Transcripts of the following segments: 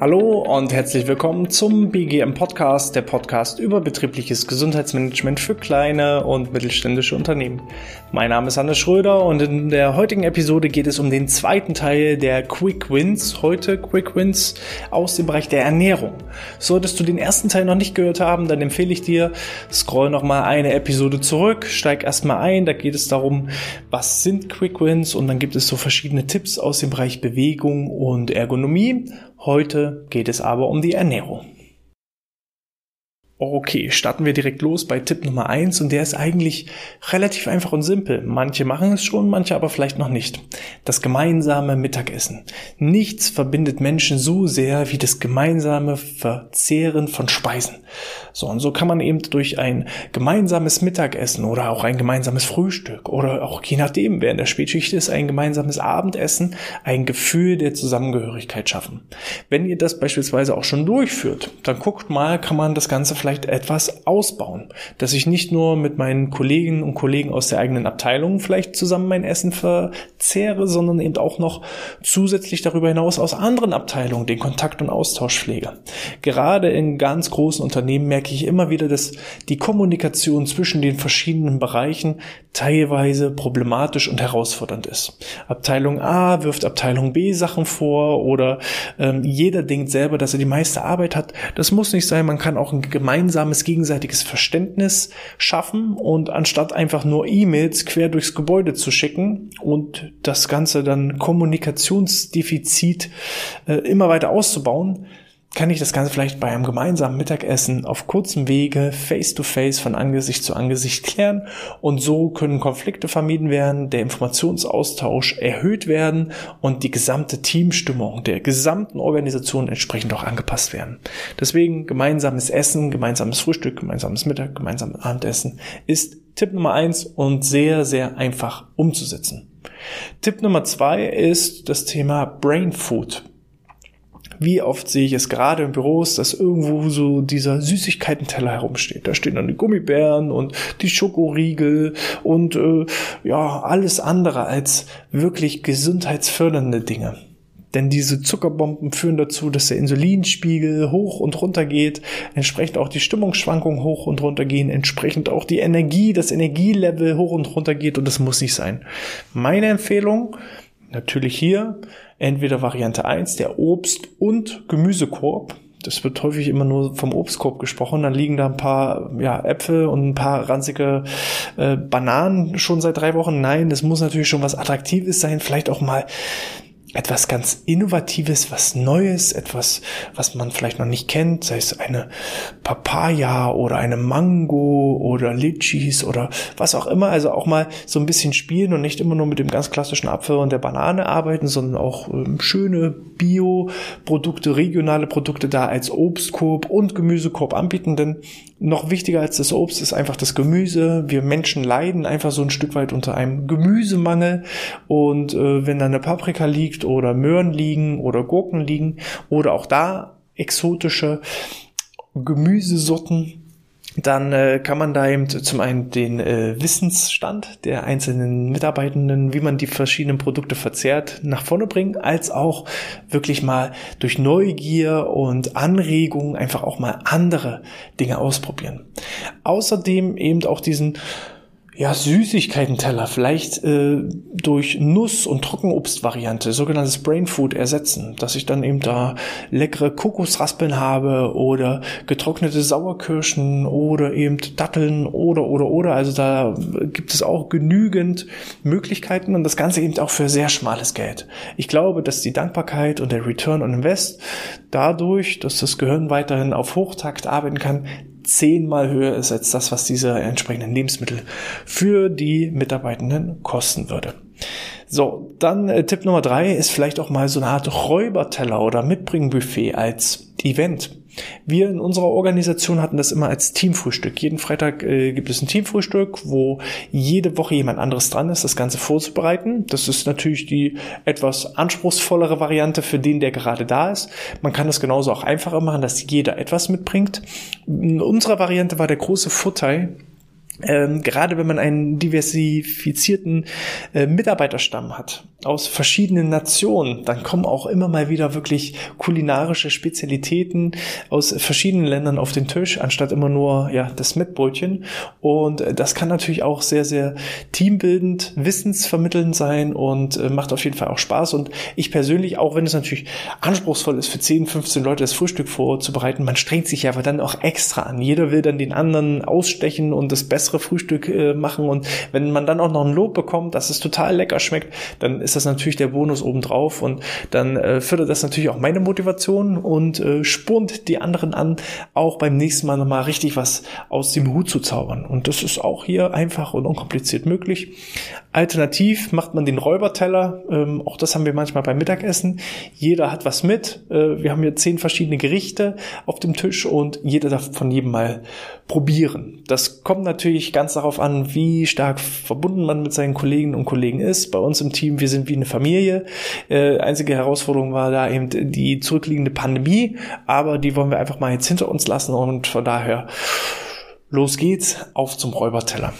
Hallo und herzlich willkommen zum BGM Podcast, der Podcast über betriebliches Gesundheitsmanagement für kleine und mittelständische Unternehmen. Mein Name ist Hannes Schröder und in der heutigen Episode geht es um den zweiten Teil der Quick Wins. Heute Quick Wins aus dem Bereich der Ernährung. Solltest du den ersten Teil noch nicht gehört haben, dann empfehle ich dir, scroll nochmal eine Episode zurück, steig erstmal ein, da geht es darum, was sind Quick Wins und dann gibt es so verschiedene Tipps aus dem Bereich Bewegung und Ergonomie. Heute geht es aber um die Ernährung. Okay, starten wir direkt los bei Tipp Nummer eins und der ist eigentlich relativ einfach und simpel. Manche machen es schon, manche aber vielleicht noch nicht. Das gemeinsame Mittagessen. Nichts verbindet Menschen so sehr wie das gemeinsame Verzehren von Speisen. So, und so kann man eben durch ein gemeinsames Mittagessen oder auch ein gemeinsames Frühstück oder auch je nachdem, wer in der Spätschicht ist, ein gemeinsames Abendessen, ein Gefühl der Zusammengehörigkeit schaffen. Wenn ihr das beispielsweise auch schon durchführt, dann guckt mal, kann man das Ganze vielleicht vielleicht etwas ausbauen, dass ich nicht nur mit meinen Kolleginnen und Kollegen aus der eigenen Abteilung vielleicht zusammen mein Essen verzehre, sondern eben auch noch zusätzlich darüber hinaus aus anderen Abteilungen den Kontakt und Austausch pflege. Gerade in ganz großen Unternehmen merke ich immer wieder, dass die Kommunikation zwischen den verschiedenen Bereichen teilweise problematisch und herausfordernd ist. Abteilung A wirft Abteilung B Sachen vor oder ähm, jeder denkt selber, dass er die meiste Arbeit hat. Das muss nicht sein. Man kann auch ein gemeinsames gemeinsames gegenseitiges Verständnis schaffen und anstatt einfach nur E-Mails quer durchs Gebäude zu schicken und das Ganze dann Kommunikationsdefizit äh, immer weiter auszubauen, kann ich das Ganze vielleicht bei einem gemeinsamen Mittagessen auf kurzem Wege, face to face, von Angesicht zu Angesicht klären. Und so können Konflikte vermieden werden, der Informationsaustausch erhöht werden und die gesamte Teamstimmung der gesamten Organisation entsprechend auch angepasst werden. Deswegen gemeinsames Essen, gemeinsames Frühstück, gemeinsames Mittag, gemeinsames Abendessen ist Tipp Nummer eins und sehr, sehr einfach umzusetzen. Tipp Nummer zwei ist das Thema Brain Food. Wie oft sehe ich es gerade in Büros, dass irgendwo so dieser Süßigkeitenteller herumsteht. Da stehen dann die Gummibären und die Schokoriegel und äh, ja, alles andere als wirklich gesundheitsfördernde Dinge. Denn diese Zuckerbomben führen dazu, dass der Insulinspiegel hoch und runter geht, entsprechend auch die Stimmungsschwankungen hoch und runter gehen, entsprechend auch die Energie, das Energielevel hoch und runter geht und das muss nicht sein. Meine Empfehlung, natürlich hier, entweder Variante 1, der Obst- und Gemüsekorb. Das wird häufig immer nur vom Obstkorb gesprochen. Dann liegen da ein paar ja, Äpfel und ein paar ranzige äh, Bananen schon seit drei Wochen. Nein, das muss natürlich schon was Attraktives sein. Vielleicht auch mal etwas ganz Innovatives, was Neues, etwas, was man vielleicht noch nicht kennt, sei es eine Papaya oder eine Mango oder Litchis oder was auch immer. Also auch mal so ein bisschen spielen und nicht immer nur mit dem ganz klassischen Apfel und der Banane arbeiten, sondern auch ähm, schöne Bio-Produkte, regionale Produkte da als Obstkorb und Gemüsekorb anbieten. Denn noch wichtiger als das Obst ist einfach das Gemüse. Wir Menschen leiden einfach so ein Stück weit unter einem Gemüsemangel. Und äh, wenn da eine Paprika liegt oder Möhren liegen oder Gurken liegen oder auch da exotische Gemüsesorten, dann äh, kann man da eben zum einen den äh, Wissensstand der einzelnen Mitarbeitenden, wie man die verschiedenen Produkte verzehrt, nach vorne bringen, als auch wirklich mal durch Neugier und Anregung einfach auch mal andere Dinge ausprobieren. Außerdem eben auch diesen ja, Süßigkeiten-Teller vielleicht äh, durch Nuss- und Trockenobst-Variante, sogenanntes Brain Food ersetzen, dass ich dann eben da leckere Kokosraspeln habe oder getrocknete Sauerkirschen oder eben Datteln oder oder oder. Also da gibt es auch genügend Möglichkeiten und das Ganze eben auch für sehr schmales Geld. Ich glaube, dass die Dankbarkeit und der Return on Invest dadurch, dass das Gehirn weiterhin auf Hochtakt arbeiten kann, zehnmal höher ist als das, was diese entsprechenden Lebensmittel für die Mitarbeitenden kosten würde. So, dann äh, Tipp Nummer drei ist vielleicht auch mal so eine Art Räuberteller oder Mitbringbuffet als Event. Wir in unserer Organisation hatten das immer als Teamfrühstück. Jeden Freitag äh, gibt es ein Teamfrühstück, wo jede Woche jemand anderes dran ist, das Ganze vorzubereiten. Das ist natürlich die etwas anspruchsvollere Variante für den, der gerade da ist. Man kann das genauso auch einfacher machen, dass jeder etwas mitbringt. In unserer Variante war der große Vorteil, ähm, gerade wenn man einen diversifizierten äh, Mitarbeiterstamm hat aus verschiedenen Nationen, dann kommen auch immer mal wieder wirklich kulinarische Spezialitäten aus verschiedenen Ländern auf den Tisch, anstatt immer nur ja das Mettbrötchen. Und äh, das kann natürlich auch sehr, sehr teambildend, wissensvermittelnd sein und äh, macht auf jeden Fall auch Spaß. Und ich persönlich, auch wenn es natürlich anspruchsvoll ist, für 10, 15 Leute das Frühstück vorzubereiten, man strengt sich ja aber dann auch extra an. Jeder will dann den anderen ausstechen und das bessere Frühstück äh, machen. Und wenn man dann auch noch ein Lob bekommt, dass es total lecker schmeckt, dann ist das natürlich der Bonus obendrauf. Und dann äh, fördert das natürlich auch meine Motivation und äh, spornt die anderen an, auch beim nächsten Mal nochmal richtig was aus dem Hut zu zaubern. Und das ist auch hier einfach und unkompliziert möglich. Alternativ macht man den Räuberteller. Ähm, auch das haben wir manchmal beim Mittagessen. Jeder hat was mit. Äh, wir haben hier zehn verschiedene Gerichte auf dem Tisch und jeder darf von jedem mal probieren. Das kommt natürlich ganz darauf an, wie stark verbunden man mit seinen Kolleginnen und Kollegen ist. Bei uns im Team, wir sind wie eine Familie. Äh, einzige Herausforderung war da eben die zurückliegende Pandemie, aber die wollen wir einfach mal jetzt hinter uns lassen und von daher los geht's auf zum Räuberteller.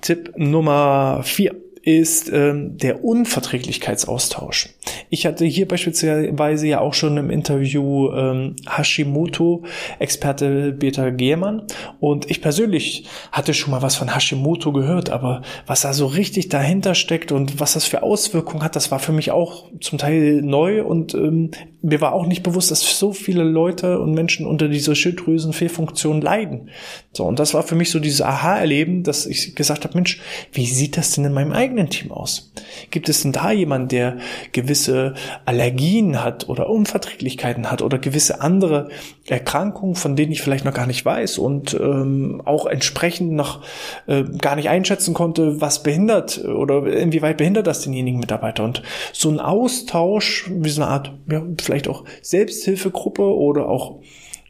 Tipp Nummer vier ist ähm, der Unverträglichkeitsaustausch. Ich hatte hier beispielsweise ja auch schon im Interview ähm, Hashimoto-Experte Peter Gehrmann und ich persönlich hatte schon mal was von Hashimoto gehört, aber was da so richtig dahinter steckt und was das für Auswirkungen hat, das war für mich auch zum Teil neu und ähm, mir war auch nicht bewusst, dass so viele Leute und Menschen unter dieser Schilddrüsenfehlfunktion leiden. So, und das war für mich so dieses Aha-Erleben, dass ich gesagt habe, Mensch, wie sieht das denn in meinem eigenen Team aus? Gibt es denn da jemanden, der gewisse Allergien hat oder Unverträglichkeiten hat oder gewisse andere Erkrankungen, von denen ich vielleicht noch gar nicht weiß und ähm, auch entsprechend noch äh, gar nicht einschätzen konnte, was behindert oder inwieweit behindert das denjenigen Mitarbeiter? Und so ein Austausch, wie so eine Art, ja, vielleicht auch Selbsthilfegruppe oder auch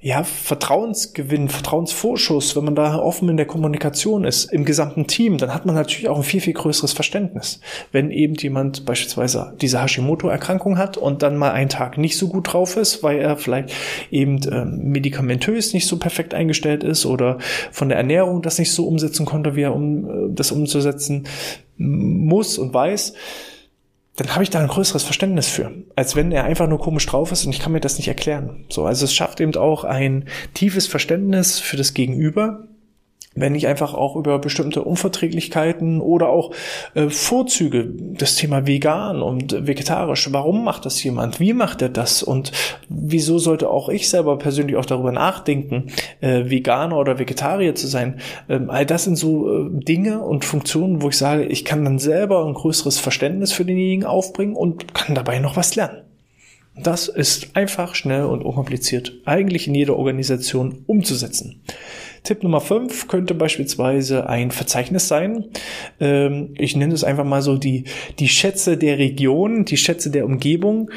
ja, Vertrauensgewinn, Vertrauensvorschuss, wenn man da offen in der Kommunikation ist, im gesamten Team, dann hat man natürlich auch ein viel, viel größeres Verständnis. Wenn eben jemand beispielsweise diese Hashimoto-Erkrankung hat und dann mal einen Tag nicht so gut drauf ist, weil er vielleicht eben ähm, medikamentös nicht so perfekt eingestellt ist oder von der Ernährung das nicht so umsetzen konnte, wie er um äh, das umzusetzen muss und weiß, dann habe ich da ein größeres Verständnis für, als wenn er einfach nur komisch drauf ist und ich kann mir das nicht erklären. So, also es schafft eben auch ein tiefes Verständnis für das Gegenüber wenn ich einfach auch über bestimmte Unverträglichkeiten oder auch äh, Vorzüge, das Thema vegan und vegetarisch, warum macht das jemand, wie macht er das und wieso sollte auch ich selber persönlich auch darüber nachdenken, äh, Veganer oder Vegetarier zu sein. Ähm, all das sind so äh, Dinge und Funktionen, wo ich sage, ich kann dann selber ein größeres Verständnis für denjenigen aufbringen und kann dabei noch was lernen. Das ist einfach, schnell und unkompliziert eigentlich in jeder Organisation umzusetzen. Tipp Nummer 5 könnte beispielsweise ein Verzeichnis sein. Ähm, ich nenne es einfach mal so die, die Schätze der Region, die Schätze der Umgebung.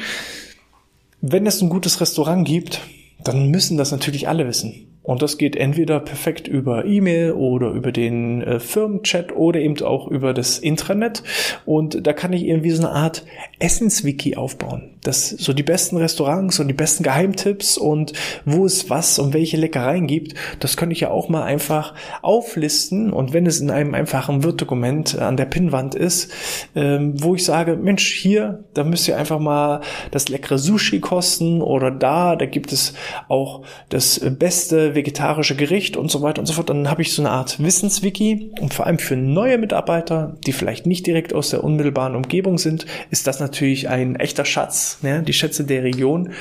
Wenn es ein gutes Restaurant gibt, dann müssen das natürlich alle wissen. Und das geht entweder perfekt über E-Mail oder über den äh, Firmenchat oder eben auch über das Intranet. Und da kann ich irgendwie so eine Art Essenswiki aufbauen. Das so die besten Restaurants und die besten Geheimtipps und wo es was und welche Leckereien gibt, das könnte ich ja auch mal einfach auflisten. Und wenn es in einem einfachen Word-Dokument an der Pinnwand ist, ähm, wo ich sage, Mensch, hier, da müsst ihr einfach mal das leckere Sushi kosten oder da, da gibt es auch das beste vegetarische Gericht und so weiter und so fort, dann habe ich so eine Art Wissenswiki und vor allem für neue Mitarbeiter, die vielleicht nicht direkt aus der unmittelbaren Umgebung sind, ist das natürlich ein echter Schatz, ne? die Schätze der Region,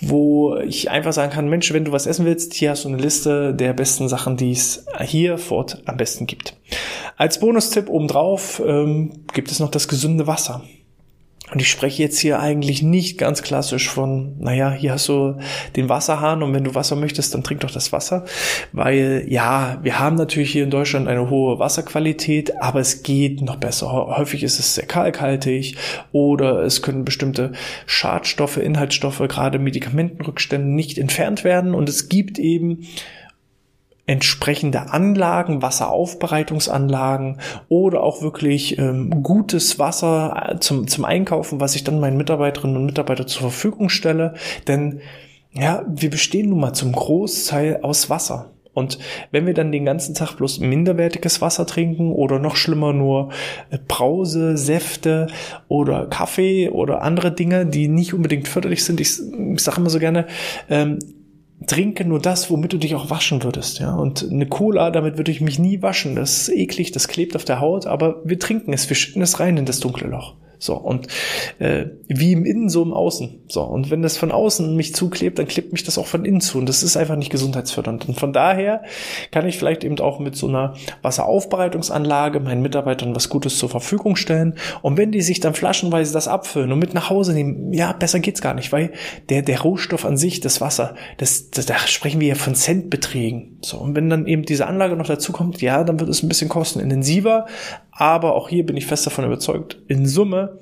wo ich einfach sagen kann, Mensch, wenn du was essen willst, hier hast du eine Liste der besten Sachen, die es hier fort am besten gibt. Als Bonustipp obendrauf ähm, gibt es noch das gesunde Wasser. Und ich spreche jetzt hier eigentlich nicht ganz klassisch von, naja, hier hast du den Wasserhahn und wenn du Wasser möchtest, dann trink doch das Wasser. Weil ja, wir haben natürlich hier in Deutschland eine hohe Wasserqualität, aber es geht noch besser. Häufig ist es sehr kalkhaltig oder es können bestimmte Schadstoffe, Inhaltsstoffe, gerade Medikamentenrückstände nicht entfernt werden und es gibt eben entsprechende Anlagen, Wasseraufbereitungsanlagen oder auch wirklich ähm, gutes Wasser äh, zum, zum Einkaufen, was ich dann meinen Mitarbeiterinnen und Mitarbeitern zur Verfügung stelle. Denn ja, wir bestehen nun mal zum Großteil aus Wasser. Und wenn wir dann den ganzen Tag bloß minderwertiges Wasser trinken oder noch schlimmer nur äh, Brause, Säfte oder Kaffee oder andere Dinge, die nicht unbedingt förderlich sind, ich, ich sage immer so gerne, ähm, trinke nur das, womit du dich auch waschen würdest, ja. Und eine Cola, damit würde ich mich nie waschen. Das ist eklig, das klebt auf der Haut, aber wir trinken es, wir schütten es rein in das dunkle Loch. So, und äh, wie im Innen, so im Außen. So, und wenn das von außen mich zuklebt, dann klebt mich das auch von innen zu. Und das ist einfach nicht gesundheitsfördernd. Und von daher kann ich vielleicht eben auch mit so einer Wasseraufbereitungsanlage meinen Mitarbeitern was Gutes zur Verfügung stellen. Und wenn die sich dann flaschenweise das abfüllen und mit nach Hause nehmen, ja, besser geht's gar nicht, weil der, der Rohstoff an sich, das Wasser, das, das, da sprechen wir ja von Centbeträgen. So, und wenn dann eben diese Anlage noch dazu kommt, ja, dann wird es ein bisschen kostenintensiver, aber auch hier bin ich fest davon überzeugt, in Summe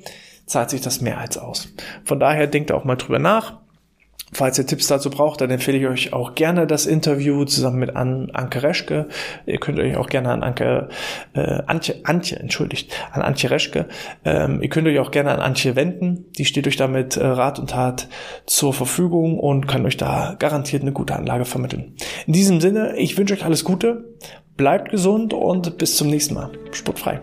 zahlt sich das mehr als aus. Von daher denkt auch mal drüber nach. Falls ihr Tipps dazu braucht, dann empfehle ich euch auch gerne das Interview zusammen mit An Anke Reschke. Ihr könnt euch auch gerne an Anke, äh, Antje, Antje, entschuldigt, an Antje Reschke. Ähm, ihr könnt euch auch gerne an Antje wenden. Die steht euch damit äh, Rat und Tat zur Verfügung und kann euch da garantiert eine gute Anlage vermitteln. In diesem Sinne, ich wünsche euch alles Gute, bleibt gesund und bis zum nächsten Mal. Sportfrei.